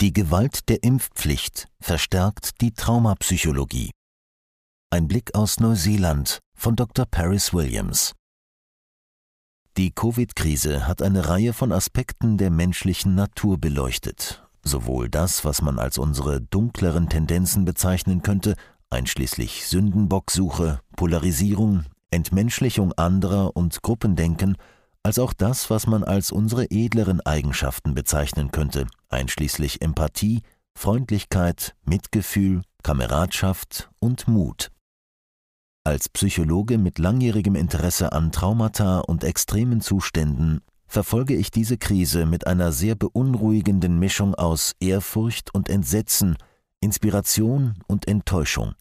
Die Gewalt der Impfpflicht verstärkt die Traumapsychologie. Ein Blick aus Neuseeland von Dr. Paris Williams. Die Covid-Krise hat eine Reihe von Aspekten der menschlichen Natur beleuchtet, sowohl das, was man als unsere dunkleren Tendenzen bezeichnen könnte, einschließlich Sündenbocksuche, Polarisierung, Entmenschlichung anderer und Gruppendenken, als auch das, was man als unsere edleren Eigenschaften bezeichnen könnte, einschließlich Empathie, Freundlichkeit, Mitgefühl, Kameradschaft und Mut. Als Psychologe mit langjährigem Interesse an Traumata und extremen Zuständen verfolge ich diese Krise mit einer sehr beunruhigenden Mischung aus Ehrfurcht und Entsetzen, Inspiration und Enttäuschung.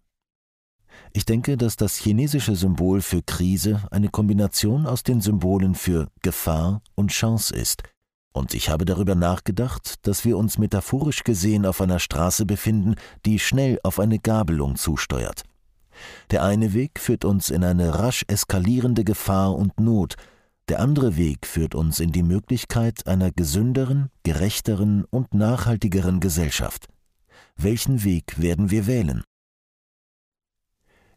Ich denke, dass das chinesische Symbol für Krise eine Kombination aus den Symbolen für Gefahr und Chance ist. Und ich habe darüber nachgedacht, dass wir uns metaphorisch gesehen auf einer Straße befinden, die schnell auf eine Gabelung zusteuert. Der eine Weg führt uns in eine rasch eskalierende Gefahr und Not, der andere Weg führt uns in die Möglichkeit einer gesünderen, gerechteren und nachhaltigeren Gesellschaft. Welchen Weg werden wir wählen?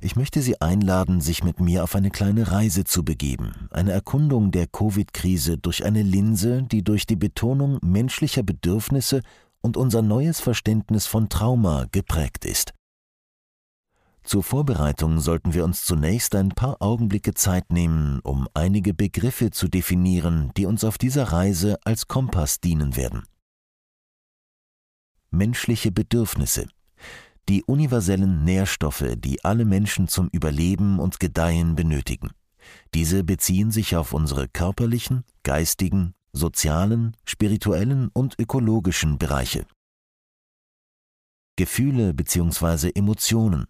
Ich möchte Sie einladen, sich mit mir auf eine kleine Reise zu begeben, eine Erkundung der Covid-Krise durch eine Linse, die durch die Betonung menschlicher Bedürfnisse und unser neues Verständnis von Trauma geprägt ist. Zur Vorbereitung sollten wir uns zunächst ein paar Augenblicke Zeit nehmen, um einige Begriffe zu definieren, die uns auf dieser Reise als Kompass dienen werden. Menschliche Bedürfnisse die universellen Nährstoffe, die alle Menschen zum Überleben und Gedeihen benötigen. Diese beziehen sich auf unsere körperlichen, geistigen, sozialen, spirituellen und ökologischen Bereiche. Gefühle bzw. Emotionen,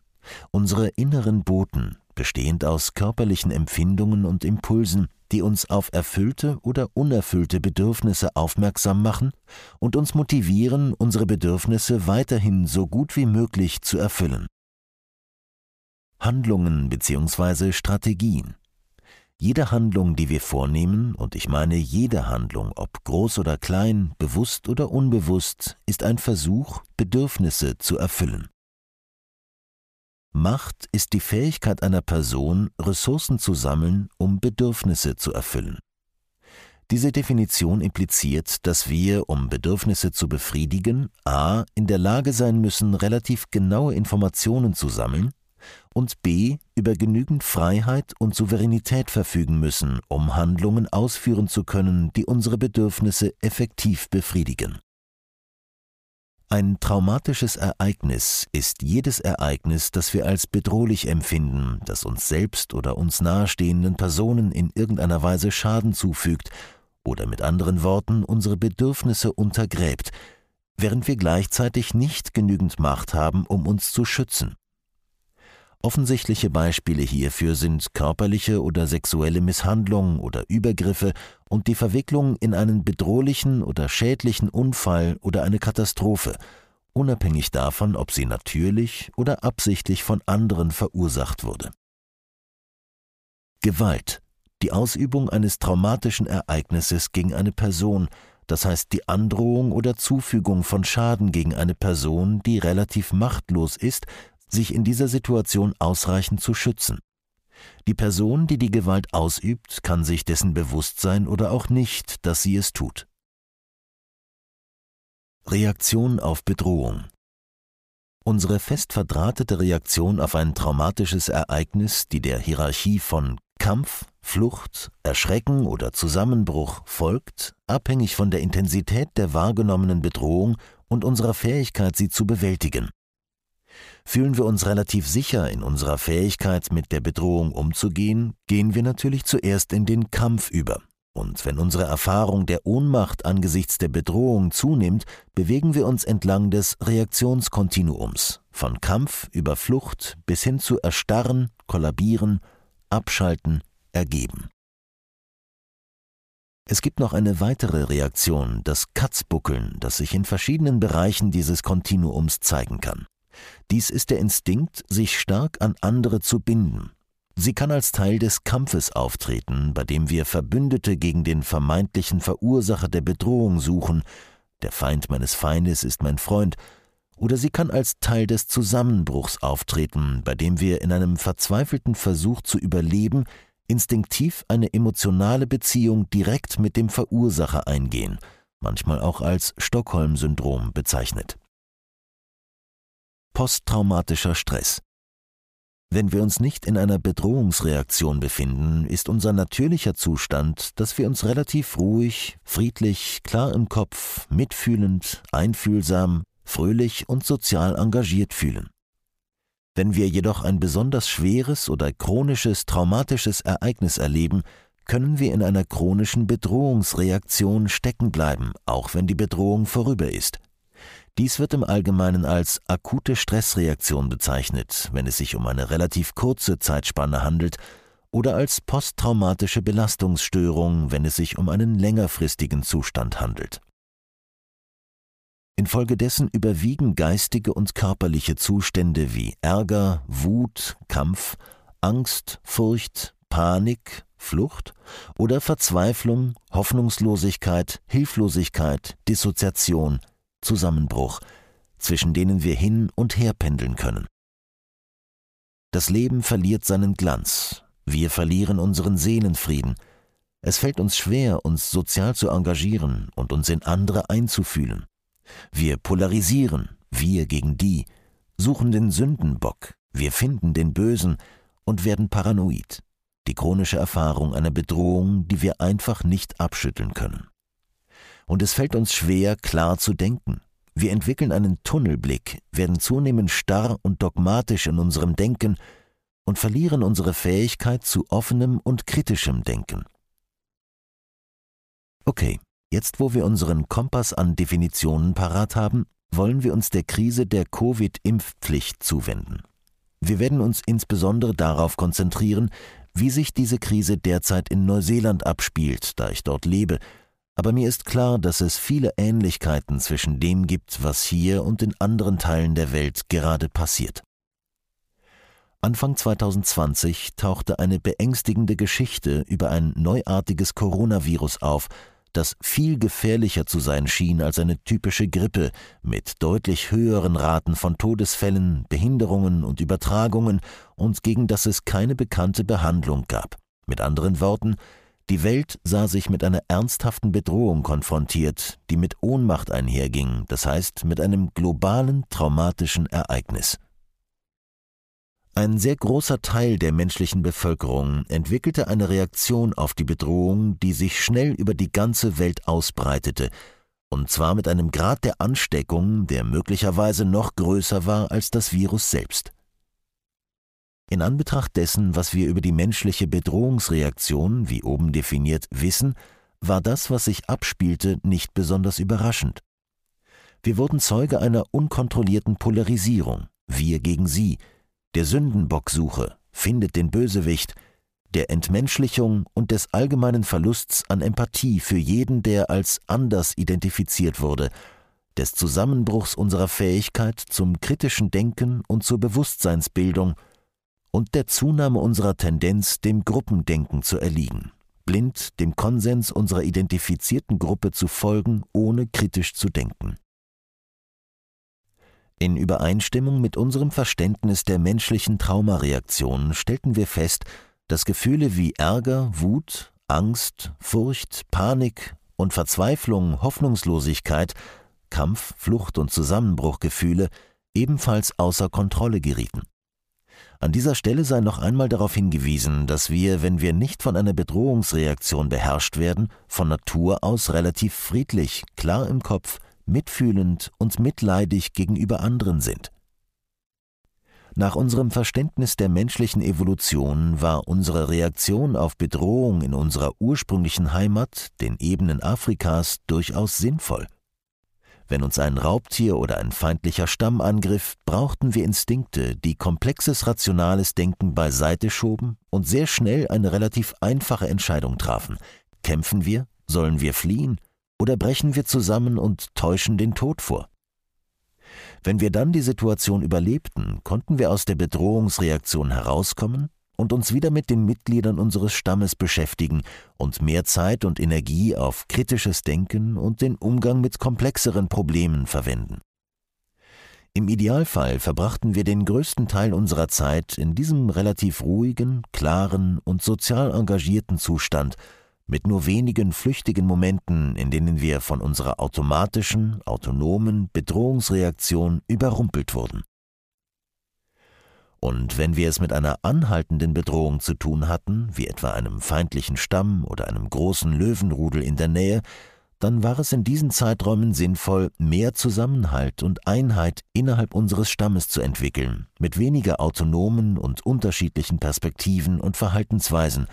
unsere inneren Boten, bestehend aus körperlichen Empfindungen und Impulsen, die uns auf erfüllte oder unerfüllte Bedürfnisse aufmerksam machen und uns motivieren, unsere Bedürfnisse weiterhin so gut wie möglich zu erfüllen. Handlungen bzw. Strategien. Jede Handlung, die wir vornehmen, und ich meine jede Handlung, ob groß oder klein, bewusst oder unbewusst, ist ein Versuch, Bedürfnisse zu erfüllen. Macht ist die Fähigkeit einer Person, Ressourcen zu sammeln, um Bedürfnisse zu erfüllen. Diese Definition impliziert, dass wir, um Bedürfnisse zu befriedigen, a. in der Lage sein müssen, relativ genaue Informationen zu sammeln und b. über genügend Freiheit und Souveränität verfügen müssen, um Handlungen ausführen zu können, die unsere Bedürfnisse effektiv befriedigen. Ein traumatisches Ereignis ist jedes Ereignis, das wir als bedrohlich empfinden, das uns selbst oder uns nahestehenden Personen in irgendeiner Weise Schaden zufügt oder mit anderen Worten unsere Bedürfnisse untergräbt, während wir gleichzeitig nicht genügend Macht haben, um uns zu schützen. Offensichtliche Beispiele hierfür sind körperliche oder sexuelle Misshandlung oder Übergriffe und die Verwicklung in einen bedrohlichen oder schädlichen Unfall oder eine Katastrophe, unabhängig davon, ob sie natürlich oder absichtlich von anderen verursacht wurde. Gewalt, die Ausübung eines traumatischen Ereignisses gegen eine Person, das heißt die Androhung oder Zufügung von Schaden gegen eine Person, die relativ machtlos ist, sich in dieser Situation ausreichend zu schützen. Die Person, die die Gewalt ausübt, kann sich dessen bewusst sein oder auch nicht, dass sie es tut. Reaktion auf Bedrohung Unsere fest verdrahtete Reaktion auf ein traumatisches Ereignis, die der Hierarchie von Kampf, Flucht, Erschrecken oder Zusammenbruch folgt, abhängig von der Intensität der wahrgenommenen Bedrohung und unserer Fähigkeit, sie zu bewältigen. Fühlen wir uns relativ sicher in unserer Fähigkeit, mit der Bedrohung umzugehen, gehen wir natürlich zuerst in den Kampf über. Und wenn unsere Erfahrung der Ohnmacht angesichts der Bedrohung zunimmt, bewegen wir uns entlang des Reaktionskontinuums, von Kampf über Flucht bis hin zu Erstarren, Kollabieren, Abschalten, Ergeben. Es gibt noch eine weitere Reaktion, das Katzbuckeln, das sich in verschiedenen Bereichen dieses Kontinuums zeigen kann. Dies ist der Instinkt, sich stark an andere zu binden. Sie kann als Teil des Kampfes auftreten, bei dem wir Verbündete gegen den vermeintlichen Verursacher der Bedrohung suchen, der Feind meines Feindes ist mein Freund, oder sie kann als Teil des Zusammenbruchs auftreten, bei dem wir in einem verzweifelten Versuch zu überleben instinktiv eine emotionale Beziehung direkt mit dem Verursacher eingehen, manchmal auch als Stockholm-Syndrom bezeichnet. Posttraumatischer Stress wenn wir uns nicht in einer Bedrohungsreaktion befinden, ist unser natürlicher Zustand, dass wir uns relativ ruhig, friedlich, klar im Kopf, mitfühlend, einfühlsam, fröhlich und sozial engagiert fühlen. Wenn wir jedoch ein besonders schweres oder chronisches traumatisches Ereignis erleben, können wir in einer chronischen Bedrohungsreaktion stecken bleiben, auch wenn die Bedrohung vorüber ist. Dies wird im Allgemeinen als akute Stressreaktion bezeichnet, wenn es sich um eine relativ kurze Zeitspanne handelt, oder als posttraumatische Belastungsstörung, wenn es sich um einen längerfristigen Zustand handelt. Infolgedessen überwiegen geistige und körperliche Zustände wie Ärger, Wut, Kampf, Angst, Furcht, Panik, Flucht oder Verzweiflung, Hoffnungslosigkeit, Hilflosigkeit, Dissoziation, Zusammenbruch, zwischen denen wir hin und her pendeln können. Das Leben verliert seinen Glanz, wir verlieren unseren Seelenfrieden, es fällt uns schwer, uns sozial zu engagieren und uns in andere einzufühlen. Wir polarisieren, wir gegen die, suchen den Sündenbock, wir finden den Bösen und werden paranoid, die chronische Erfahrung einer Bedrohung, die wir einfach nicht abschütteln können und es fällt uns schwer, klar zu denken. Wir entwickeln einen Tunnelblick, werden zunehmend starr und dogmatisch in unserem Denken und verlieren unsere Fähigkeit zu offenem und kritischem Denken. Okay, jetzt wo wir unseren Kompass an Definitionen parat haben, wollen wir uns der Krise der Covid-Impfpflicht zuwenden. Wir werden uns insbesondere darauf konzentrieren, wie sich diese Krise derzeit in Neuseeland abspielt, da ich dort lebe aber mir ist klar, dass es viele Ähnlichkeiten zwischen dem gibt, was hier und in anderen Teilen der Welt gerade passiert. Anfang 2020 tauchte eine beängstigende Geschichte über ein neuartiges Coronavirus auf, das viel gefährlicher zu sein schien als eine typische Grippe mit deutlich höheren Raten von Todesfällen, Behinderungen und Übertragungen und gegen das es keine bekannte Behandlung gab. Mit anderen Worten, die Welt sah sich mit einer ernsthaften Bedrohung konfrontiert, die mit Ohnmacht einherging, das heißt mit einem globalen traumatischen Ereignis. Ein sehr großer Teil der menschlichen Bevölkerung entwickelte eine Reaktion auf die Bedrohung, die sich schnell über die ganze Welt ausbreitete, und zwar mit einem Grad der Ansteckung, der möglicherweise noch größer war als das Virus selbst. In Anbetracht dessen, was wir über die menschliche Bedrohungsreaktion, wie oben definiert, wissen, war das, was sich abspielte, nicht besonders überraschend. Wir wurden Zeuge einer unkontrollierten Polarisierung, wir gegen sie, der Sündenbocksuche, findet den Bösewicht, der Entmenschlichung und des allgemeinen Verlusts an Empathie für jeden, der als anders identifiziert wurde, des Zusammenbruchs unserer Fähigkeit zum kritischen Denken und zur Bewusstseinsbildung – und der Zunahme unserer Tendenz, dem Gruppendenken zu erliegen, blind dem Konsens unserer identifizierten Gruppe zu folgen, ohne kritisch zu denken. In Übereinstimmung mit unserem Verständnis der menschlichen Traumareaktionen stellten wir fest, dass Gefühle wie Ärger, Wut, Angst, Furcht, Panik und Verzweiflung, Hoffnungslosigkeit, Kampf, Flucht und Zusammenbruchgefühle ebenfalls außer Kontrolle gerieten. An dieser Stelle sei noch einmal darauf hingewiesen, dass wir, wenn wir nicht von einer Bedrohungsreaktion beherrscht werden, von Natur aus relativ friedlich, klar im Kopf, mitfühlend und mitleidig gegenüber anderen sind. Nach unserem Verständnis der menschlichen Evolution war unsere Reaktion auf Bedrohung in unserer ursprünglichen Heimat, den Ebenen Afrikas, durchaus sinnvoll. Wenn uns ein Raubtier oder ein feindlicher Stamm angriff, brauchten wir Instinkte, die komplexes rationales Denken beiseite schoben und sehr schnell eine relativ einfache Entscheidung trafen. Kämpfen wir? Sollen wir fliehen? Oder brechen wir zusammen und täuschen den Tod vor? Wenn wir dann die Situation überlebten, konnten wir aus der Bedrohungsreaktion herauskommen und uns wieder mit den Mitgliedern unseres Stammes beschäftigen und mehr Zeit und Energie auf kritisches Denken und den Umgang mit komplexeren Problemen verwenden. Im Idealfall verbrachten wir den größten Teil unserer Zeit in diesem relativ ruhigen, klaren und sozial engagierten Zustand, mit nur wenigen flüchtigen Momenten, in denen wir von unserer automatischen, autonomen Bedrohungsreaktion überrumpelt wurden. Und wenn wir es mit einer anhaltenden Bedrohung zu tun hatten, wie etwa einem feindlichen Stamm oder einem großen Löwenrudel in der Nähe, dann war es in diesen Zeiträumen sinnvoll, mehr Zusammenhalt und Einheit innerhalb unseres Stammes zu entwickeln, mit weniger autonomen und unterschiedlichen Perspektiven und Verhaltensweisen,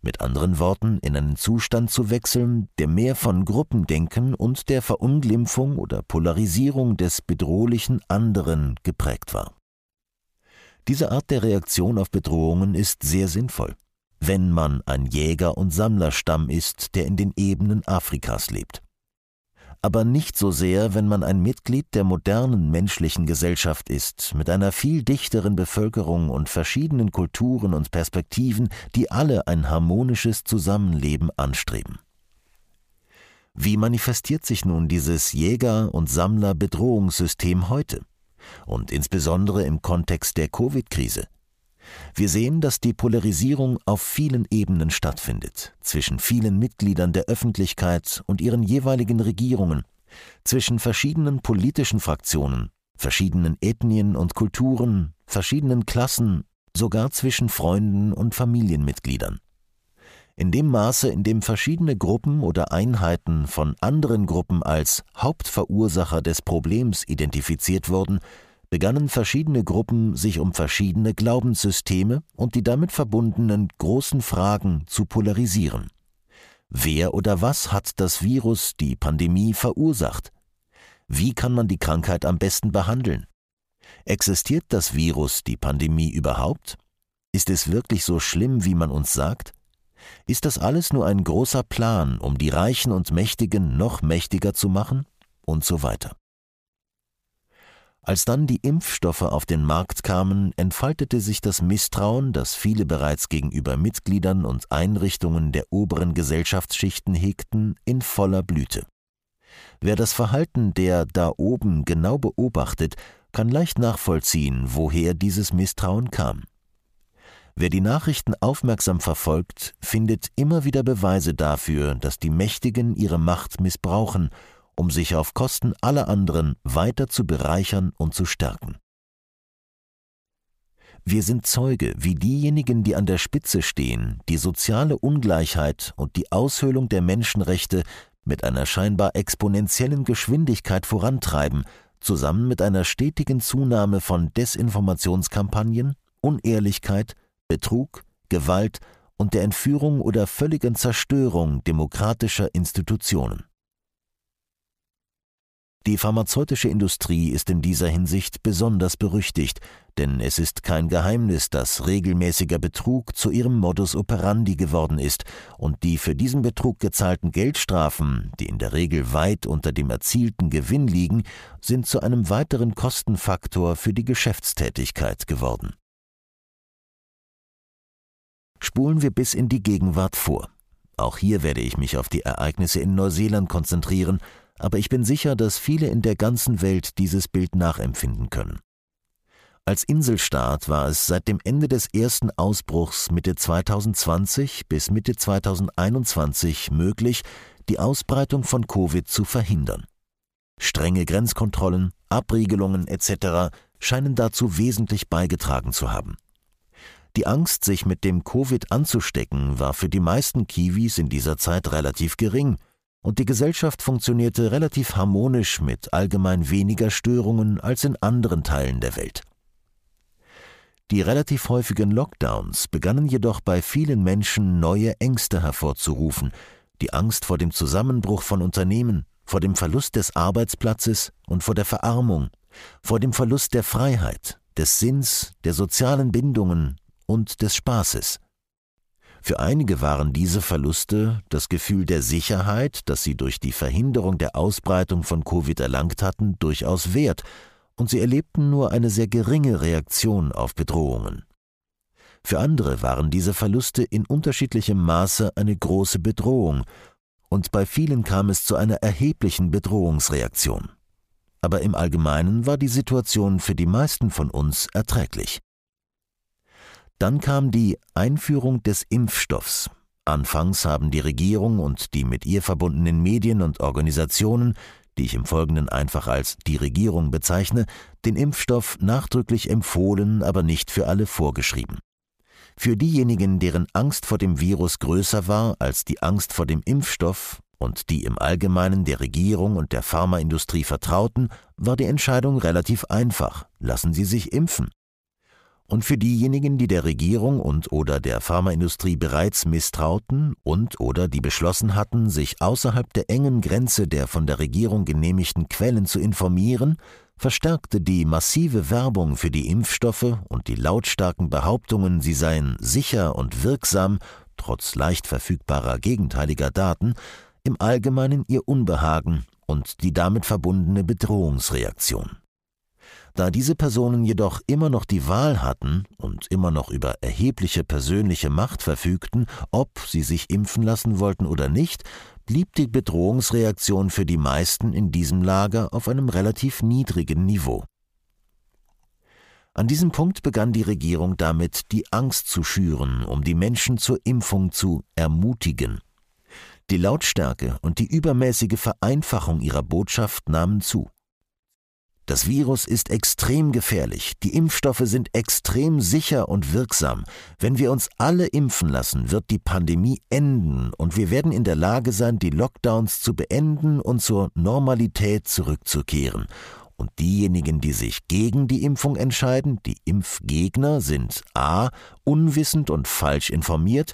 mit anderen Worten, in einen Zustand zu wechseln, der mehr von Gruppendenken und der Verunglimpfung oder Polarisierung des bedrohlichen anderen geprägt war. Diese Art der Reaktion auf Bedrohungen ist sehr sinnvoll, wenn man ein Jäger- und Sammlerstamm ist, der in den Ebenen Afrikas lebt. Aber nicht so sehr, wenn man ein Mitglied der modernen menschlichen Gesellschaft ist, mit einer viel dichteren Bevölkerung und verschiedenen Kulturen und Perspektiven, die alle ein harmonisches Zusammenleben anstreben. Wie manifestiert sich nun dieses Jäger- und Sammler-Bedrohungssystem heute? Und insbesondere im Kontext der Covid-Krise. Wir sehen, dass die Polarisierung auf vielen Ebenen stattfindet, zwischen vielen Mitgliedern der Öffentlichkeit und ihren jeweiligen Regierungen, zwischen verschiedenen politischen Fraktionen, verschiedenen Ethnien und Kulturen, verschiedenen Klassen, sogar zwischen Freunden und Familienmitgliedern. In dem Maße, in dem verschiedene Gruppen oder Einheiten von anderen Gruppen als Hauptverursacher des Problems identifiziert wurden, begannen verschiedene Gruppen sich um verschiedene Glaubenssysteme und die damit verbundenen großen Fragen zu polarisieren. Wer oder was hat das Virus, die Pandemie verursacht? Wie kann man die Krankheit am besten behandeln? Existiert das Virus, die Pandemie überhaupt? Ist es wirklich so schlimm, wie man uns sagt? Ist das alles nur ein großer Plan, um die Reichen und Mächtigen noch mächtiger zu machen? Und so weiter. Als dann die Impfstoffe auf den Markt kamen, entfaltete sich das Misstrauen, das viele bereits gegenüber Mitgliedern und Einrichtungen der oberen Gesellschaftsschichten hegten, in voller Blüte. Wer das Verhalten der da oben genau beobachtet, kann leicht nachvollziehen, woher dieses Misstrauen kam. Wer die Nachrichten aufmerksam verfolgt, findet immer wieder Beweise dafür, dass die Mächtigen ihre Macht missbrauchen, um sich auf Kosten aller anderen weiter zu bereichern und zu stärken. Wir sind Zeuge, wie diejenigen, die an der Spitze stehen, die soziale Ungleichheit und die Aushöhlung der Menschenrechte mit einer scheinbar exponentiellen Geschwindigkeit vorantreiben, zusammen mit einer stetigen Zunahme von Desinformationskampagnen, Unehrlichkeit, Betrug, Gewalt und der Entführung oder völligen Zerstörung demokratischer Institutionen. Die pharmazeutische Industrie ist in dieser Hinsicht besonders berüchtigt, denn es ist kein Geheimnis, dass regelmäßiger Betrug zu ihrem Modus operandi geworden ist und die für diesen Betrug gezahlten Geldstrafen, die in der Regel weit unter dem erzielten Gewinn liegen, sind zu einem weiteren Kostenfaktor für die Geschäftstätigkeit geworden. Spulen wir bis in die Gegenwart vor. Auch hier werde ich mich auf die Ereignisse in Neuseeland konzentrieren, aber ich bin sicher, dass viele in der ganzen Welt dieses Bild nachempfinden können. Als Inselstaat war es seit dem Ende des ersten Ausbruchs Mitte 2020 bis Mitte 2021 möglich, die Ausbreitung von Covid zu verhindern. Strenge Grenzkontrollen, Abriegelungen etc. scheinen dazu wesentlich beigetragen zu haben. Die Angst, sich mit dem Covid anzustecken, war für die meisten Kiwis in dieser Zeit relativ gering, und die Gesellschaft funktionierte relativ harmonisch mit allgemein weniger Störungen als in anderen Teilen der Welt. Die relativ häufigen Lockdowns begannen jedoch bei vielen Menschen neue Ängste hervorzurufen, die Angst vor dem Zusammenbruch von Unternehmen, vor dem Verlust des Arbeitsplatzes und vor der Verarmung, vor dem Verlust der Freiheit, des Sinns, der sozialen Bindungen und des Spaßes. Für einige waren diese Verluste das Gefühl der Sicherheit, das sie durch die Verhinderung der Ausbreitung von Covid erlangt hatten, durchaus wert, und sie erlebten nur eine sehr geringe Reaktion auf Bedrohungen. Für andere waren diese Verluste in unterschiedlichem Maße eine große Bedrohung, und bei vielen kam es zu einer erheblichen Bedrohungsreaktion. Aber im Allgemeinen war die Situation für die meisten von uns erträglich. Dann kam die Einführung des Impfstoffs. Anfangs haben die Regierung und die mit ihr verbundenen Medien und Organisationen, die ich im Folgenden einfach als die Regierung bezeichne, den Impfstoff nachdrücklich empfohlen, aber nicht für alle vorgeschrieben. Für diejenigen, deren Angst vor dem Virus größer war als die Angst vor dem Impfstoff und die im Allgemeinen der Regierung und der Pharmaindustrie vertrauten, war die Entscheidung relativ einfach. Lassen Sie sich impfen. Und für diejenigen, die der Regierung und oder der Pharmaindustrie bereits misstrauten und oder die beschlossen hatten, sich außerhalb der engen Grenze der von der Regierung genehmigten Quellen zu informieren, verstärkte die massive Werbung für die Impfstoffe und die lautstarken Behauptungen, sie seien sicher und wirksam, trotz leicht verfügbarer gegenteiliger Daten, im Allgemeinen ihr Unbehagen und die damit verbundene Bedrohungsreaktion. Da diese Personen jedoch immer noch die Wahl hatten und immer noch über erhebliche persönliche Macht verfügten, ob sie sich impfen lassen wollten oder nicht, blieb die Bedrohungsreaktion für die meisten in diesem Lager auf einem relativ niedrigen Niveau. An diesem Punkt begann die Regierung damit, die Angst zu schüren, um die Menschen zur Impfung zu ermutigen. Die Lautstärke und die übermäßige Vereinfachung ihrer Botschaft nahmen zu. Das Virus ist extrem gefährlich, die Impfstoffe sind extrem sicher und wirksam. Wenn wir uns alle impfen lassen, wird die Pandemie enden und wir werden in der Lage sein, die Lockdowns zu beenden und zur Normalität zurückzukehren. Und diejenigen, die sich gegen die Impfung entscheiden, die Impfgegner, sind a. unwissend und falsch informiert,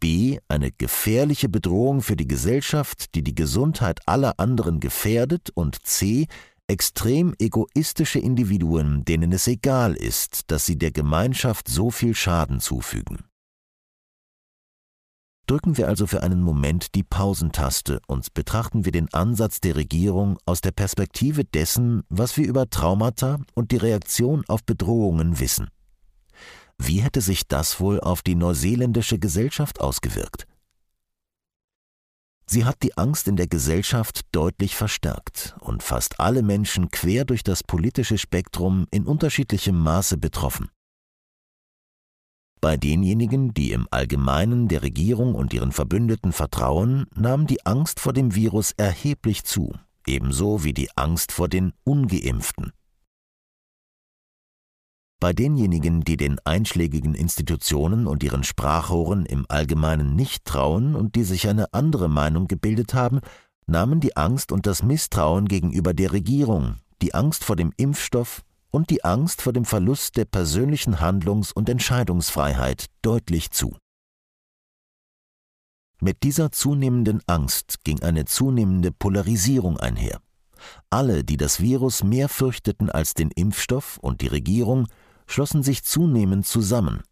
b. eine gefährliche Bedrohung für die Gesellschaft, die die Gesundheit aller anderen gefährdet und c extrem egoistische Individuen, denen es egal ist, dass sie der Gemeinschaft so viel Schaden zufügen. Drücken wir also für einen Moment die Pausentaste und betrachten wir den Ansatz der Regierung aus der Perspektive dessen, was wir über Traumata und die Reaktion auf Bedrohungen wissen. Wie hätte sich das wohl auf die neuseeländische Gesellschaft ausgewirkt? Sie hat die Angst in der Gesellschaft deutlich verstärkt und fast alle Menschen quer durch das politische Spektrum in unterschiedlichem Maße betroffen. Bei denjenigen, die im Allgemeinen der Regierung und ihren Verbündeten vertrauen, nahm die Angst vor dem Virus erheblich zu, ebenso wie die Angst vor den ungeimpften. Bei denjenigen, die den einschlägigen Institutionen und ihren Sprachrohren im Allgemeinen nicht trauen und die sich eine andere Meinung gebildet haben, nahmen die Angst und das Misstrauen gegenüber der Regierung, die Angst vor dem Impfstoff und die Angst vor dem Verlust der persönlichen Handlungs- und Entscheidungsfreiheit deutlich zu. Mit dieser zunehmenden Angst ging eine zunehmende Polarisierung einher. Alle, die das Virus mehr fürchteten als den Impfstoff und die Regierung, schlossen sich zunehmend zusammen,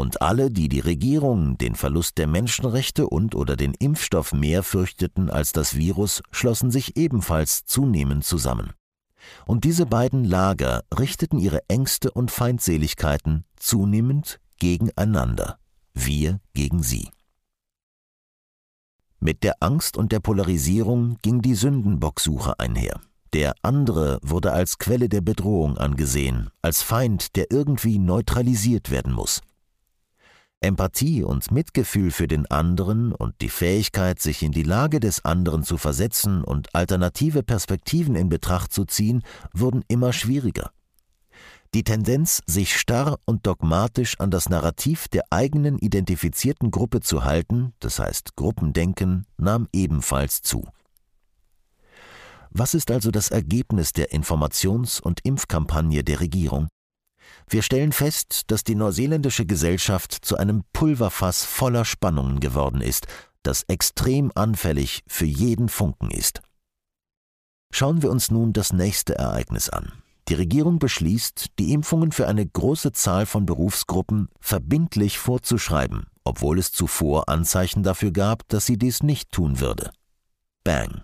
und alle, die die Regierung, den Verlust der Menschenrechte und oder den Impfstoff mehr fürchteten als das Virus, schlossen sich ebenfalls zunehmend zusammen. Und diese beiden Lager richteten ihre Ängste und Feindseligkeiten zunehmend gegeneinander, wir gegen sie. Mit der Angst und der Polarisierung ging die Sündenbocksuche einher. Der andere wurde als Quelle der Bedrohung angesehen, als Feind, der irgendwie neutralisiert werden muss. Empathie und Mitgefühl für den anderen und die Fähigkeit, sich in die Lage des anderen zu versetzen und alternative Perspektiven in Betracht zu ziehen, wurden immer schwieriger. Die Tendenz, sich starr und dogmatisch an das Narrativ der eigenen identifizierten Gruppe zu halten, das heißt Gruppendenken, nahm ebenfalls zu. Was ist also das Ergebnis der Informations- und Impfkampagne der Regierung? Wir stellen fest, dass die neuseeländische Gesellschaft zu einem Pulverfass voller Spannungen geworden ist, das extrem anfällig für jeden Funken ist. Schauen wir uns nun das nächste Ereignis an. Die Regierung beschließt, die Impfungen für eine große Zahl von Berufsgruppen verbindlich vorzuschreiben, obwohl es zuvor Anzeichen dafür gab, dass sie dies nicht tun würde. Bang.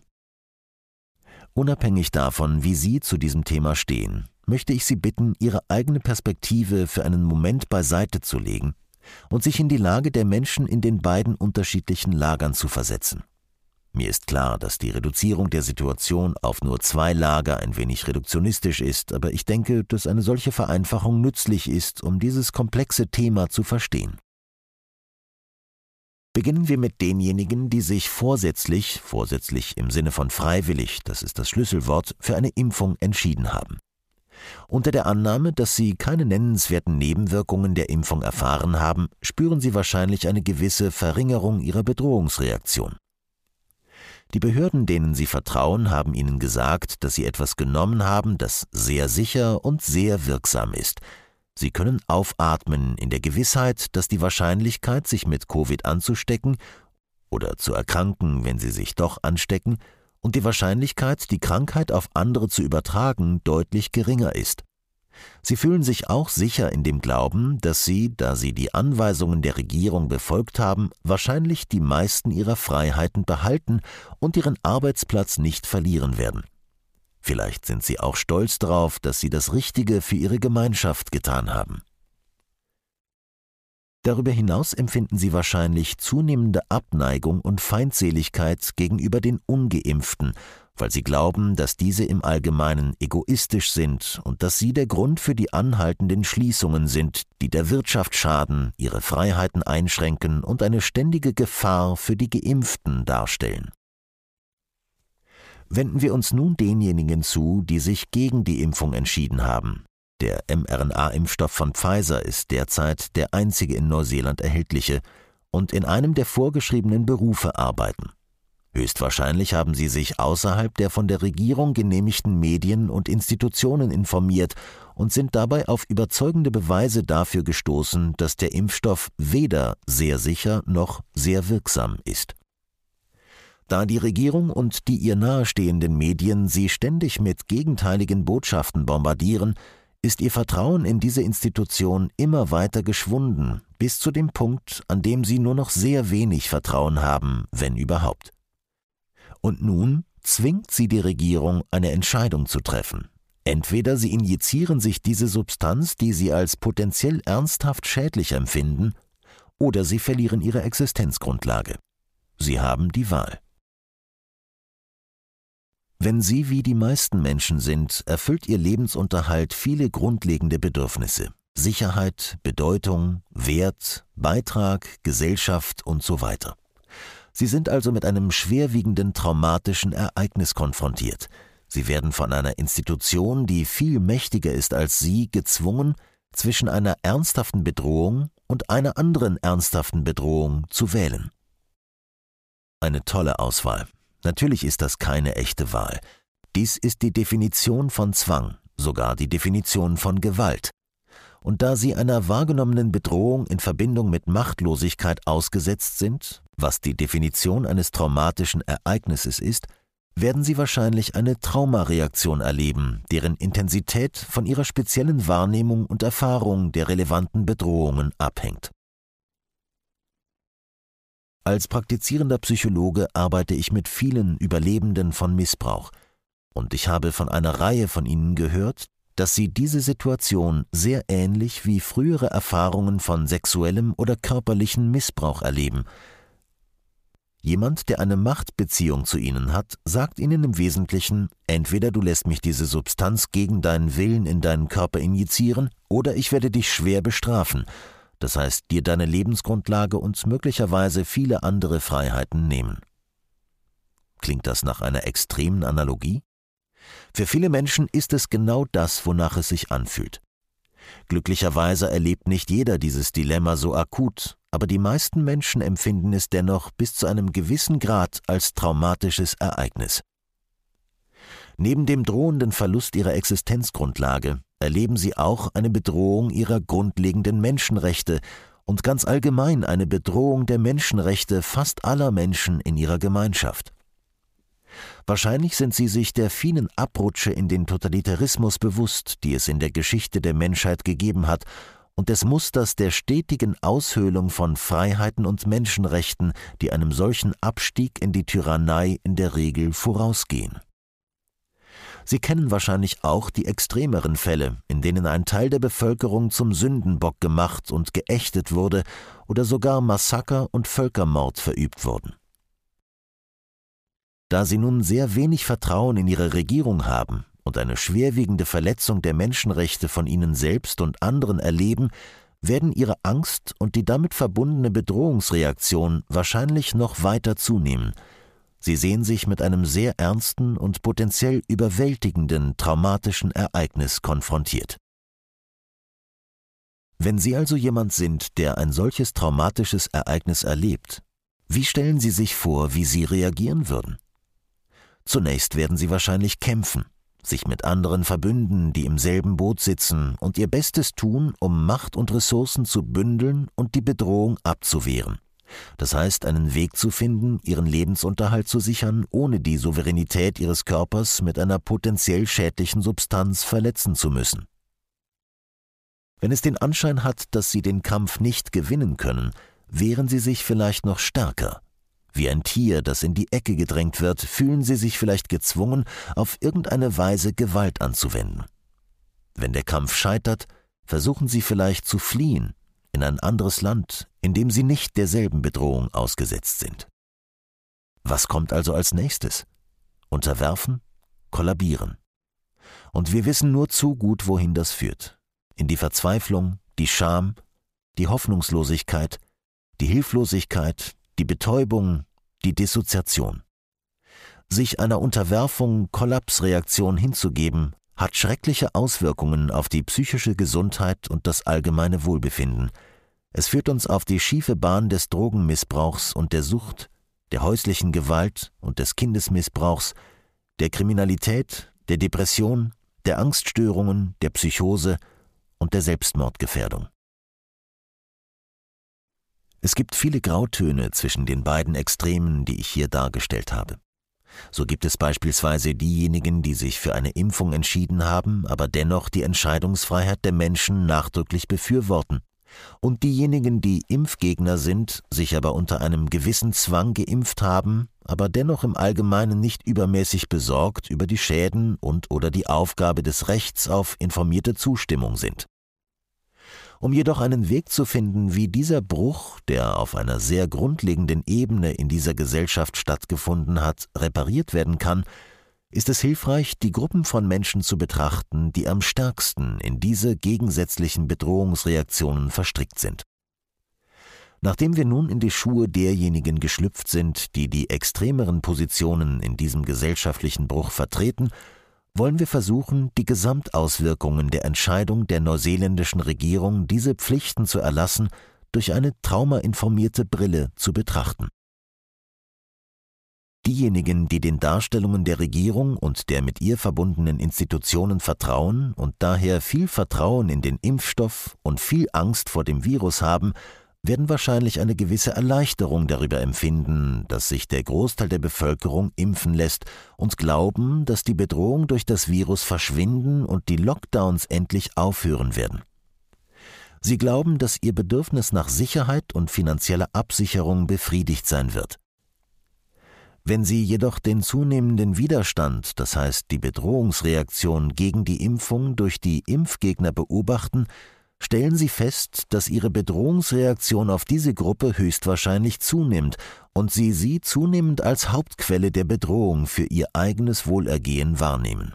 Unabhängig davon, wie Sie zu diesem Thema stehen, möchte ich Sie bitten, Ihre eigene Perspektive für einen Moment beiseite zu legen, und sich in die Lage der Menschen in den beiden unterschiedlichen Lagern zu versetzen. Mir ist klar, dass die Reduzierung der Situation auf nur zwei Lager ein wenig reduktionistisch ist, aber ich denke, dass eine solche Vereinfachung nützlich ist, um dieses komplexe Thema zu verstehen. Beginnen wir mit denjenigen, die sich vorsätzlich, vorsätzlich im Sinne von freiwillig, das ist das Schlüsselwort, für eine Impfung entschieden haben. Unter der Annahme, dass sie keine nennenswerten Nebenwirkungen der Impfung erfahren haben, spüren sie wahrscheinlich eine gewisse Verringerung ihrer Bedrohungsreaktion. Die Behörden, denen sie vertrauen, haben ihnen gesagt, dass sie etwas genommen haben, das sehr sicher und sehr wirksam ist. Sie können aufatmen in der Gewissheit, dass die Wahrscheinlichkeit, sich mit Covid anzustecken oder zu erkranken, wenn sie sich doch anstecken, und die Wahrscheinlichkeit, die Krankheit auf andere zu übertragen, deutlich geringer ist. Sie fühlen sich auch sicher in dem Glauben, dass sie, da sie die Anweisungen der Regierung befolgt haben, wahrscheinlich die meisten ihrer Freiheiten behalten und ihren Arbeitsplatz nicht verlieren werden. Vielleicht sind sie auch stolz darauf, dass sie das Richtige für ihre Gemeinschaft getan haben. Darüber hinaus empfinden sie wahrscheinlich zunehmende Abneigung und Feindseligkeit gegenüber den ungeimpften weil sie glauben, dass diese im Allgemeinen egoistisch sind und dass sie der Grund für die anhaltenden Schließungen sind, die der Wirtschaft schaden, ihre Freiheiten einschränken und eine ständige Gefahr für die Geimpften darstellen. Wenden wir uns nun denjenigen zu, die sich gegen die Impfung entschieden haben. Der mRNA-Impfstoff von Pfizer ist derzeit der einzige in Neuseeland erhältliche und in einem der vorgeschriebenen Berufe arbeiten. Höchstwahrscheinlich haben sie sich außerhalb der von der Regierung genehmigten Medien und Institutionen informiert und sind dabei auf überzeugende Beweise dafür gestoßen, dass der Impfstoff weder sehr sicher noch sehr wirksam ist. Da die Regierung und die ihr nahestehenden Medien sie ständig mit gegenteiligen Botschaften bombardieren, ist ihr Vertrauen in diese Institution immer weiter geschwunden, bis zu dem Punkt, an dem sie nur noch sehr wenig Vertrauen haben, wenn überhaupt. Und nun zwingt sie die Regierung, eine Entscheidung zu treffen. Entweder sie injizieren sich diese Substanz, die sie als potenziell ernsthaft schädlich empfinden, oder sie verlieren ihre Existenzgrundlage. Sie haben die Wahl. Wenn Sie wie die meisten Menschen sind, erfüllt Ihr Lebensunterhalt viele grundlegende Bedürfnisse. Sicherheit, Bedeutung, Wert, Beitrag, Gesellschaft und so weiter. Sie sind also mit einem schwerwiegenden traumatischen Ereignis konfrontiert. Sie werden von einer Institution, die viel mächtiger ist als Sie, gezwungen, zwischen einer ernsthaften Bedrohung und einer anderen ernsthaften Bedrohung zu wählen. Eine tolle Auswahl. Natürlich ist das keine echte Wahl. Dies ist die Definition von Zwang, sogar die Definition von Gewalt. Und da sie einer wahrgenommenen Bedrohung in Verbindung mit Machtlosigkeit ausgesetzt sind, was die Definition eines traumatischen Ereignisses ist, werden Sie wahrscheinlich eine Traumareaktion erleben, deren Intensität von Ihrer speziellen Wahrnehmung und Erfahrung der relevanten Bedrohungen abhängt. Als praktizierender Psychologe arbeite ich mit vielen Überlebenden von Missbrauch, und ich habe von einer Reihe von ihnen gehört, dass sie diese Situation sehr ähnlich wie frühere Erfahrungen von sexuellem oder körperlichem Missbrauch erleben, Jemand, der eine Machtbeziehung zu ihnen hat, sagt ihnen im Wesentlichen, entweder du lässt mich diese Substanz gegen deinen Willen in deinen Körper injizieren, oder ich werde dich schwer bestrafen, das heißt dir deine Lebensgrundlage und möglicherweise viele andere Freiheiten nehmen. Klingt das nach einer extremen Analogie? Für viele Menschen ist es genau das, wonach es sich anfühlt. Glücklicherweise erlebt nicht jeder dieses Dilemma so akut, aber die meisten Menschen empfinden es dennoch bis zu einem gewissen Grad als traumatisches Ereignis. Neben dem drohenden Verlust ihrer Existenzgrundlage erleben sie auch eine Bedrohung ihrer grundlegenden Menschenrechte und ganz allgemein eine Bedrohung der Menschenrechte fast aller Menschen in ihrer Gemeinschaft. Wahrscheinlich sind sie sich der vielen Abrutsche in den Totalitarismus bewusst, die es in der Geschichte der Menschheit gegeben hat, und des Musters der stetigen Aushöhlung von Freiheiten und Menschenrechten, die einem solchen Abstieg in die Tyrannei in der Regel vorausgehen. Sie kennen wahrscheinlich auch die extremeren Fälle, in denen ein Teil der Bevölkerung zum Sündenbock gemacht und geächtet wurde oder sogar Massaker und Völkermord verübt wurden. Da sie nun sehr wenig Vertrauen in ihre Regierung haben und eine schwerwiegende Verletzung der Menschenrechte von ihnen selbst und anderen erleben, werden ihre Angst und die damit verbundene Bedrohungsreaktion wahrscheinlich noch weiter zunehmen. Sie sehen sich mit einem sehr ernsten und potenziell überwältigenden traumatischen Ereignis konfrontiert. Wenn Sie also jemand sind, der ein solches traumatisches Ereignis erlebt, wie stellen Sie sich vor, wie Sie reagieren würden? Zunächst werden Sie wahrscheinlich kämpfen, sich mit anderen verbünden, die im selben Boot sitzen, und ihr Bestes tun, um Macht und Ressourcen zu bündeln und die Bedrohung abzuwehren. Das heißt, einen Weg zu finden, ihren Lebensunterhalt zu sichern, ohne die Souveränität ihres Körpers mit einer potenziell schädlichen Substanz verletzen zu müssen. Wenn es den Anschein hat, dass sie den Kampf nicht gewinnen können, wehren sie sich vielleicht noch stärker. Wie ein Tier, das in die Ecke gedrängt wird, fühlen sie sich vielleicht gezwungen, auf irgendeine Weise Gewalt anzuwenden. Wenn der Kampf scheitert, versuchen sie vielleicht zu fliehen in ein anderes Land, in dem sie nicht derselben Bedrohung ausgesetzt sind. Was kommt also als nächstes? Unterwerfen? Kollabieren. Und wir wissen nur zu gut, wohin das führt. In die Verzweiflung, die Scham, die Hoffnungslosigkeit, die Hilflosigkeit, die Betäubung, die Dissoziation. Sich einer Unterwerfung, Kollapsreaktion hinzugeben, hat schreckliche Auswirkungen auf die psychische Gesundheit und das allgemeine Wohlbefinden. Es führt uns auf die schiefe Bahn des Drogenmissbrauchs und der Sucht, der häuslichen Gewalt und des Kindesmissbrauchs, der Kriminalität, der Depression, der Angststörungen, der Psychose und der Selbstmordgefährdung. Es gibt viele Grautöne zwischen den beiden Extremen, die ich hier dargestellt habe. So gibt es beispielsweise diejenigen, die sich für eine Impfung entschieden haben, aber dennoch die Entscheidungsfreiheit der Menschen nachdrücklich befürworten, und diejenigen, die Impfgegner sind, sich aber unter einem gewissen Zwang geimpft haben, aber dennoch im Allgemeinen nicht übermäßig besorgt über die Schäden und oder die Aufgabe des Rechts auf informierte Zustimmung sind. Um jedoch einen Weg zu finden, wie dieser Bruch, der auf einer sehr grundlegenden Ebene in dieser Gesellschaft stattgefunden hat, repariert werden kann, ist es hilfreich, die Gruppen von Menschen zu betrachten, die am stärksten in diese gegensätzlichen Bedrohungsreaktionen verstrickt sind. Nachdem wir nun in die Schuhe derjenigen geschlüpft sind, die die extremeren Positionen in diesem gesellschaftlichen Bruch vertreten, wollen wir versuchen, die Gesamtauswirkungen der Entscheidung der neuseeländischen Regierung, diese Pflichten zu erlassen, durch eine traumainformierte Brille zu betrachten. Diejenigen, die den Darstellungen der Regierung und der mit ihr verbundenen Institutionen vertrauen und daher viel Vertrauen in den Impfstoff und viel Angst vor dem Virus haben, werden wahrscheinlich eine gewisse Erleichterung darüber empfinden, dass sich der Großteil der Bevölkerung impfen lässt und glauben, dass die Bedrohung durch das Virus verschwinden und die Lockdowns endlich aufhören werden. Sie glauben, dass ihr Bedürfnis nach Sicherheit und finanzieller Absicherung befriedigt sein wird. Wenn Sie jedoch den zunehmenden Widerstand, das heißt die Bedrohungsreaktion gegen die Impfung durch die Impfgegner beobachten, stellen sie fest, dass ihre Bedrohungsreaktion auf diese Gruppe höchstwahrscheinlich zunimmt und sie sie zunehmend als Hauptquelle der Bedrohung für ihr eigenes Wohlergehen wahrnehmen.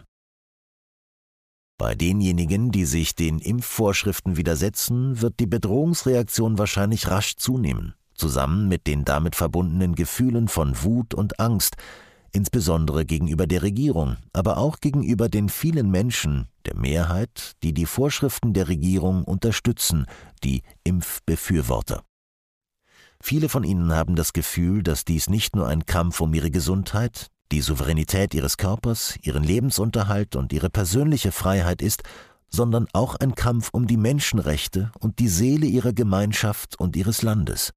Bei denjenigen, die sich den Impfvorschriften widersetzen, wird die Bedrohungsreaktion wahrscheinlich rasch zunehmen, zusammen mit den damit verbundenen Gefühlen von Wut und Angst, insbesondere gegenüber der Regierung, aber auch gegenüber den vielen Menschen, der Mehrheit, die die Vorschriften der Regierung unterstützen, die Impfbefürworter. Viele von ihnen haben das Gefühl, dass dies nicht nur ein Kampf um ihre Gesundheit, die Souveränität ihres Körpers, ihren Lebensunterhalt und ihre persönliche Freiheit ist, sondern auch ein Kampf um die Menschenrechte und die Seele ihrer Gemeinschaft und ihres Landes.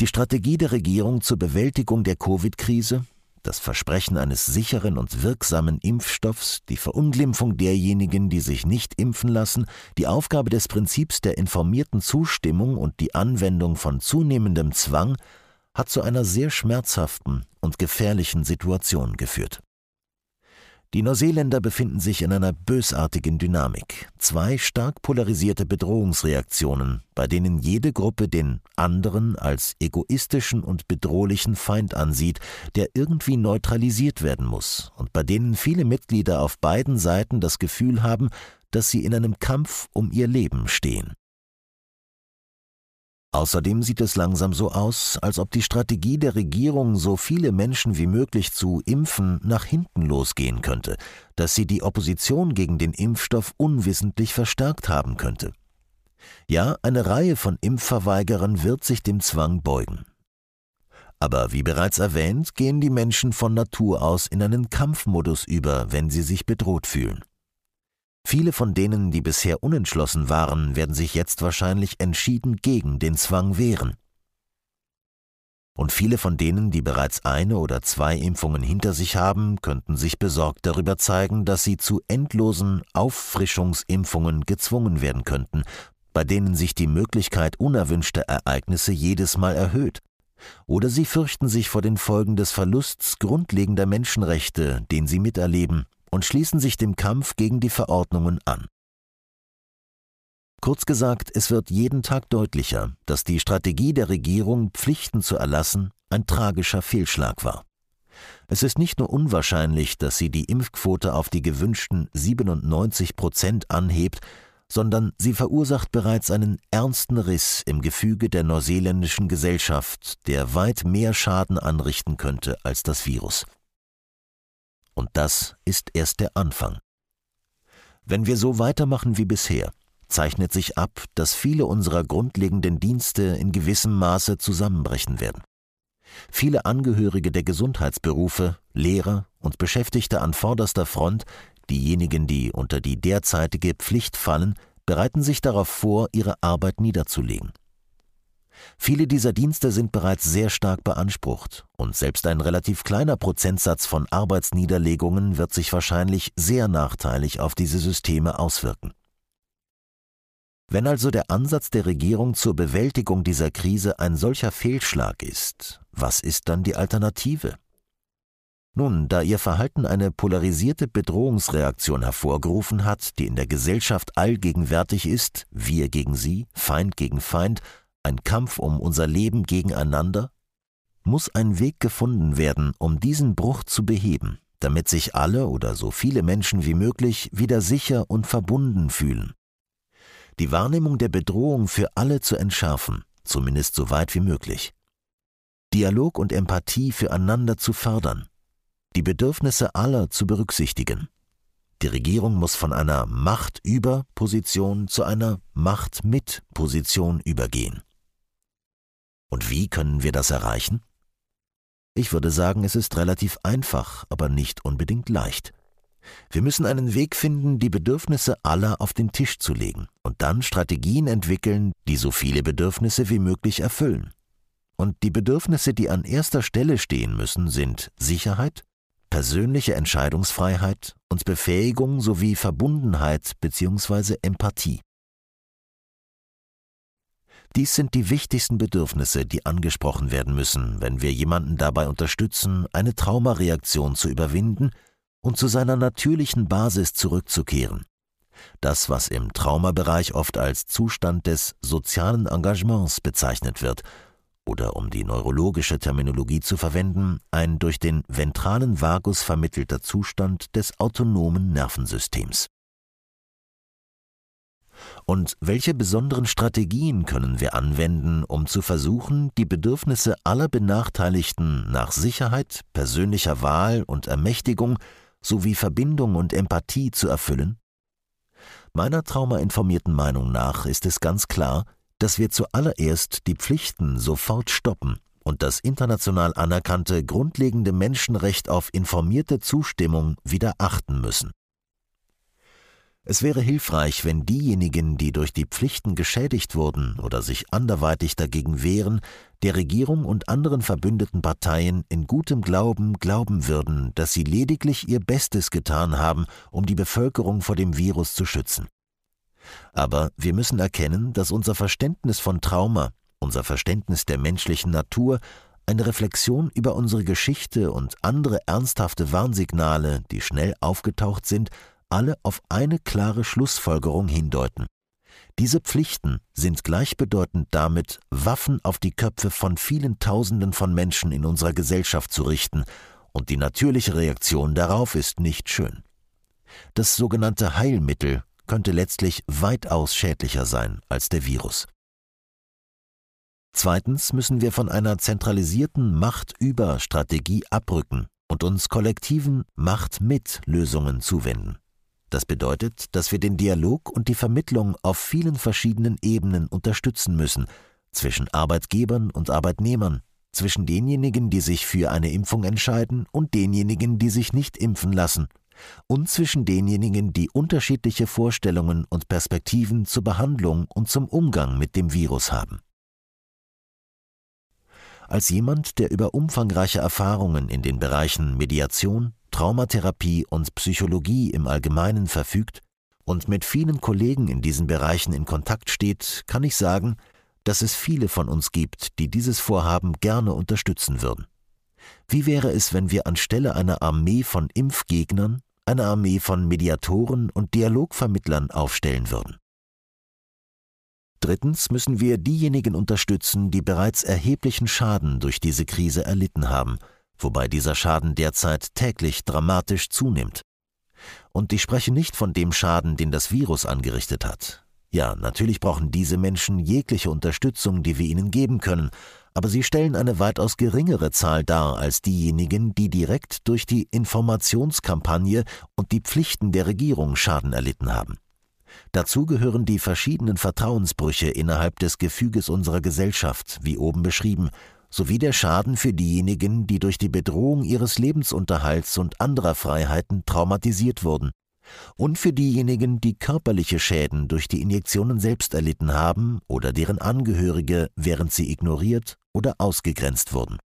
Die Strategie der Regierung zur Bewältigung der Covid-Krise, das Versprechen eines sicheren und wirksamen Impfstoffs, die Verunglimpfung derjenigen, die sich nicht impfen lassen, die Aufgabe des Prinzips der informierten Zustimmung und die Anwendung von zunehmendem Zwang hat zu einer sehr schmerzhaften und gefährlichen Situation geführt. Die Neuseeländer befinden sich in einer bösartigen Dynamik. Zwei stark polarisierte Bedrohungsreaktionen, bei denen jede Gruppe den anderen als egoistischen und bedrohlichen Feind ansieht, der irgendwie neutralisiert werden muss, und bei denen viele Mitglieder auf beiden Seiten das Gefühl haben, dass sie in einem Kampf um ihr Leben stehen. Außerdem sieht es langsam so aus, als ob die Strategie der Regierung, so viele Menschen wie möglich zu impfen, nach hinten losgehen könnte, dass sie die Opposition gegen den Impfstoff unwissentlich verstärkt haben könnte. Ja, eine Reihe von Impfverweigerern wird sich dem Zwang beugen. Aber wie bereits erwähnt, gehen die Menschen von Natur aus in einen Kampfmodus über, wenn sie sich bedroht fühlen. Viele von denen, die bisher unentschlossen waren, werden sich jetzt wahrscheinlich entschieden gegen den Zwang wehren. Und viele von denen, die bereits eine oder zwei Impfungen hinter sich haben, könnten sich besorgt darüber zeigen, dass sie zu endlosen Auffrischungsimpfungen gezwungen werden könnten, bei denen sich die Möglichkeit unerwünschter Ereignisse jedes Mal erhöht. Oder sie fürchten sich vor den Folgen des Verlusts grundlegender Menschenrechte, den sie miterleben und schließen sich dem Kampf gegen die Verordnungen an. Kurz gesagt, es wird jeden Tag deutlicher, dass die Strategie der Regierung, Pflichten zu erlassen, ein tragischer Fehlschlag war. Es ist nicht nur unwahrscheinlich, dass sie die Impfquote auf die gewünschten 97 Prozent anhebt, sondern sie verursacht bereits einen ernsten Riss im Gefüge der neuseeländischen Gesellschaft, der weit mehr Schaden anrichten könnte als das Virus. Und das ist erst der Anfang. Wenn wir so weitermachen wie bisher, zeichnet sich ab, dass viele unserer grundlegenden Dienste in gewissem Maße zusammenbrechen werden. Viele Angehörige der Gesundheitsberufe, Lehrer und Beschäftigte an vorderster Front, diejenigen, die unter die derzeitige Pflicht fallen, bereiten sich darauf vor, ihre Arbeit niederzulegen. Viele dieser Dienste sind bereits sehr stark beansprucht und selbst ein relativ kleiner Prozentsatz von Arbeitsniederlegungen wird sich wahrscheinlich sehr nachteilig auf diese Systeme auswirken. Wenn also der Ansatz der Regierung zur Bewältigung dieser Krise ein solcher Fehlschlag ist, was ist dann die Alternative? Nun, da ihr Verhalten eine polarisierte Bedrohungsreaktion hervorgerufen hat, die in der Gesellschaft allgegenwärtig ist, wir gegen sie, Feind gegen Feind, ein Kampf um unser Leben gegeneinander, muss ein Weg gefunden werden, um diesen Bruch zu beheben, damit sich alle oder so viele Menschen wie möglich wieder sicher und verbunden fühlen. Die Wahrnehmung der Bedrohung für alle zu entschärfen, zumindest so weit wie möglich. Dialog und Empathie füreinander zu fördern, die Bedürfnisse aller zu berücksichtigen. Die Regierung muss von einer Macht über Position zu einer Macht mit Position übergehen. Und wie können wir das erreichen? Ich würde sagen, es ist relativ einfach, aber nicht unbedingt leicht. Wir müssen einen Weg finden, die Bedürfnisse aller auf den Tisch zu legen und dann Strategien entwickeln, die so viele Bedürfnisse wie möglich erfüllen. Und die Bedürfnisse, die an erster Stelle stehen müssen, sind Sicherheit, persönliche Entscheidungsfreiheit und Befähigung sowie Verbundenheit bzw. Empathie. Dies sind die wichtigsten Bedürfnisse, die angesprochen werden müssen, wenn wir jemanden dabei unterstützen, eine Traumareaktion zu überwinden und zu seiner natürlichen Basis zurückzukehren. Das, was im Traumabereich oft als Zustand des sozialen Engagements bezeichnet wird, oder um die neurologische Terminologie zu verwenden, ein durch den ventralen Vagus vermittelter Zustand des autonomen Nervensystems. Und welche besonderen Strategien können wir anwenden, um zu versuchen, die Bedürfnisse aller Benachteiligten nach Sicherheit, persönlicher Wahl und Ermächtigung sowie Verbindung und Empathie zu erfüllen? Meiner traumainformierten Meinung nach ist es ganz klar, dass wir zuallererst die Pflichten sofort stoppen und das international anerkannte grundlegende Menschenrecht auf informierte Zustimmung wieder achten müssen. Es wäre hilfreich, wenn diejenigen, die durch die Pflichten geschädigt wurden oder sich anderweitig dagegen wehren, der Regierung und anderen verbündeten Parteien in gutem Glauben glauben würden, dass sie lediglich ihr Bestes getan haben, um die Bevölkerung vor dem Virus zu schützen. Aber wir müssen erkennen, dass unser Verständnis von Trauma, unser Verständnis der menschlichen Natur eine Reflexion über unsere Geschichte und andere ernsthafte Warnsignale, die schnell aufgetaucht sind, alle auf eine klare Schlussfolgerung hindeuten. Diese Pflichten sind gleichbedeutend damit, Waffen auf die Köpfe von vielen Tausenden von Menschen in unserer Gesellschaft zu richten, und die natürliche Reaktion darauf ist nicht schön. Das sogenannte Heilmittel könnte letztlich weitaus schädlicher sein als der Virus. Zweitens müssen wir von einer zentralisierten Macht-über-Strategie abrücken und uns kollektiven Macht-mit-Lösungen zuwenden. Das bedeutet, dass wir den Dialog und die Vermittlung auf vielen verschiedenen Ebenen unterstützen müssen, zwischen Arbeitgebern und Arbeitnehmern, zwischen denjenigen, die sich für eine Impfung entscheiden und denjenigen, die sich nicht impfen lassen, und zwischen denjenigen, die unterschiedliche Vorstellungen und Perspektiven zur Behandlung und zum Umgang mit dem Virus haben. Als jemand, der über umfangreiche Erfahrungen in den Bereichen Mediation, Traumatherapie und Psychologie im Allgemeinen verfügt und mit vielen Kollegen in diesen Bereichen in Kontakt steht, kann ich sagen, dass es viele von uns gibt, die dieses Vorhaben gerne unterstützen würden. Wie wäre es, wenn wir anstelle einer Armee von Impfgegnern eine Armee von Mediatoren und Dialogvermittlern aufstellen würden? Drittens müssen wir diejenigen unterstützen, die bereits erheblichen Schaden durch diese Krise erlitten haben – wobei dieser Schaden derzeit täglich dramatisch zunimmt. Und ich spreche nicht von dem Schaden, den das Virus angerichtet hat. Ja, natürlich brauchen diese Menschen jegliche Unterstützung, die wir ihnen geben können, aber sie stellen eine weitaus geringere Zahl dar als diejenigen, die direkt durch die Informationskampagne und die Pflichten der Regierung Schaden erlitten haben. Dazu gehören die verschiedenen Vertrauensbrüche innerhalb des Gefüges unserer Gesellschaft, wie oben beschrieben, sowie der Schaden für diejenigen, die durch die Bedrohung ihres Lebensunterhalts und anderer Freiheiten traumatisiert wurden, und für diejenigen, die körperliche Schäden durch die Injektionen selbst erlitten haben oder deren Angehörige, während sie ignoriert oder ausgegrenzt wurden.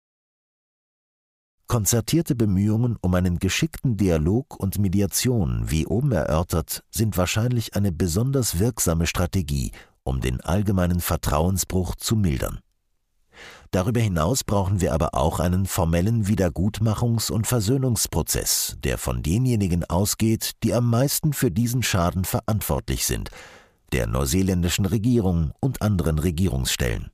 Konzertierte Bemühungen um einen geschickten Dialog und Mediation, wie oben erörtert, sind wahrscheinlich eine besonders wirksame Strategie, um den allgemeinen Vertrauensbruch zu mildern. Darüber hinaus brauchen wir aber auch einen formellen Wiedergutmachungs- und Versöhnungsprozess, der von denjenigen ausgeht, die am meisten für diesen Schaden verantwortlich sind, der neuseeländischen Regierung und anderen Regierungsstellen.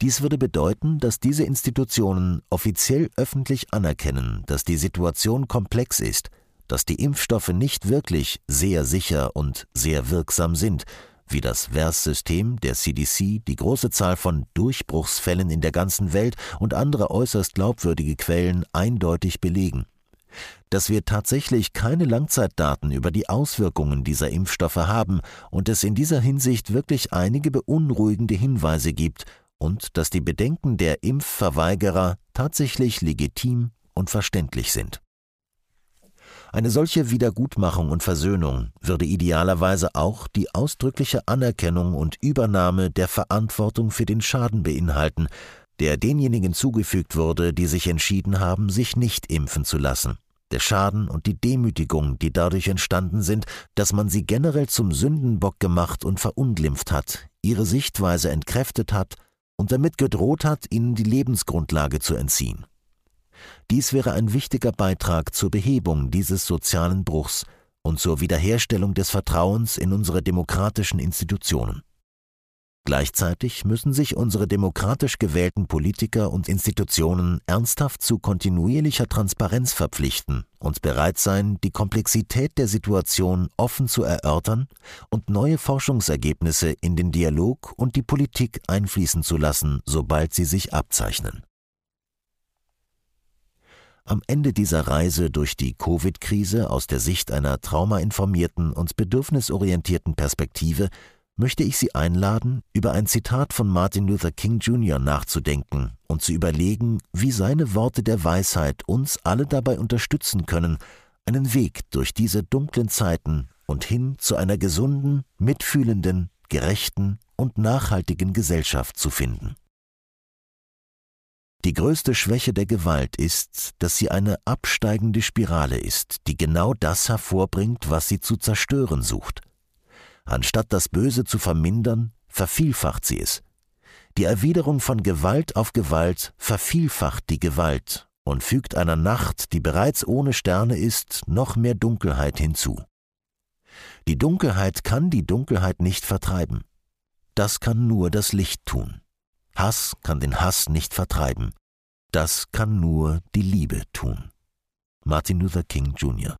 Dies würde bedeuten, dass diese Institutionen offiziell öffentlich anerkennen, dass die Situation komplex ist, dass die Impfstoffe nicht wirklich sehr sicher und sehr wirksam sind wie das VERS-System der CDC die große Zahl von Durchbruchsfällen in der ganzen Welt und andere äußerst glaubwürdige Quellen eindeutig belegen. Dass wir tatsächlich keine Langzeitdaten über die Auswirkungen dieser Impfstoffe haben und es in dieser Hinsicht wirklich einige beunruhigende Hinweise gibt und dass die Bedenken der Impfverweigerer tatsächlich legitim und verständlich sind. Eine solche Wiedergutmachung und Versöhnung würde idealerweise auch die ausdrückliche Anerkennung und Übernahme der Verantwortung für den Schaden beinhalten, der denjenigen zugefügt wurde, die sich entschieden haben, sich nicht impfen zu lassen. Der Schaden und die Demütigung, die dadurch entstanden sind, dass man sie generell zum Sündenbock gemacht und verunglimpft hat, ihre Sichtweise entkräftet hat und damit gedroht hat, ihnen die Lebensgrundlage zu entziehen. Dies wäre ein wichtiger Beitrag zur Behebung dieses sozialen Bruchs und zur Wiederherstellung des Vertrauens in unsere demokratischen Institutionen. Gleichzeitig müssen sich unsere demokratisch gewählten Politiker und Institutionen ernsthaft zu kontinuierlicher Transparenz verpflichten und bereit sein, die Komplexität der Situation offen zu erörtern und neue Forschungsergebnisse in den Dialog und die Politik einfließen zu lassen, sobald sie sich abzeichnen. Am Ende dieser Reise durch die Covid-Krise aus der Sicht einer traumainformierten und bedürfnisorientierten Perspektive möchte ich Sie einladen, über ein Zitat von Martin Luther King Jr. nachzudenken und zu überlegen, wie seine Worte der Weisheit uns alle dabei unterstützen können, einen Weg durch diese dunklen Zeiten und hin zu einer gesunden, mitfühlenden, gerechten und nachhaltigen Gesellschaft zu finden. Die größte Schwäche der Gewalt ist, dass sie eine absteigende Spirale ist, die genau das hervorbringt, was sie zu zerstören sucht. Anstatt das Böse zu vermindern, vervielfacht sie es. Die Erwiderung von Gewalt auf Gewalt vervielfacht die Gewalt und fügt einer Nacht, die bereits ohne Sterne ist, noch mehr Dunkelheit hinzu. Die Dunkelheit kann die Dunkelheit nicht vertreiben. Das kann nur das Licht tun. Hass kann den Hass nicht vertreiben. Das kann nur die Liebe tun. Martin Luther King Jr.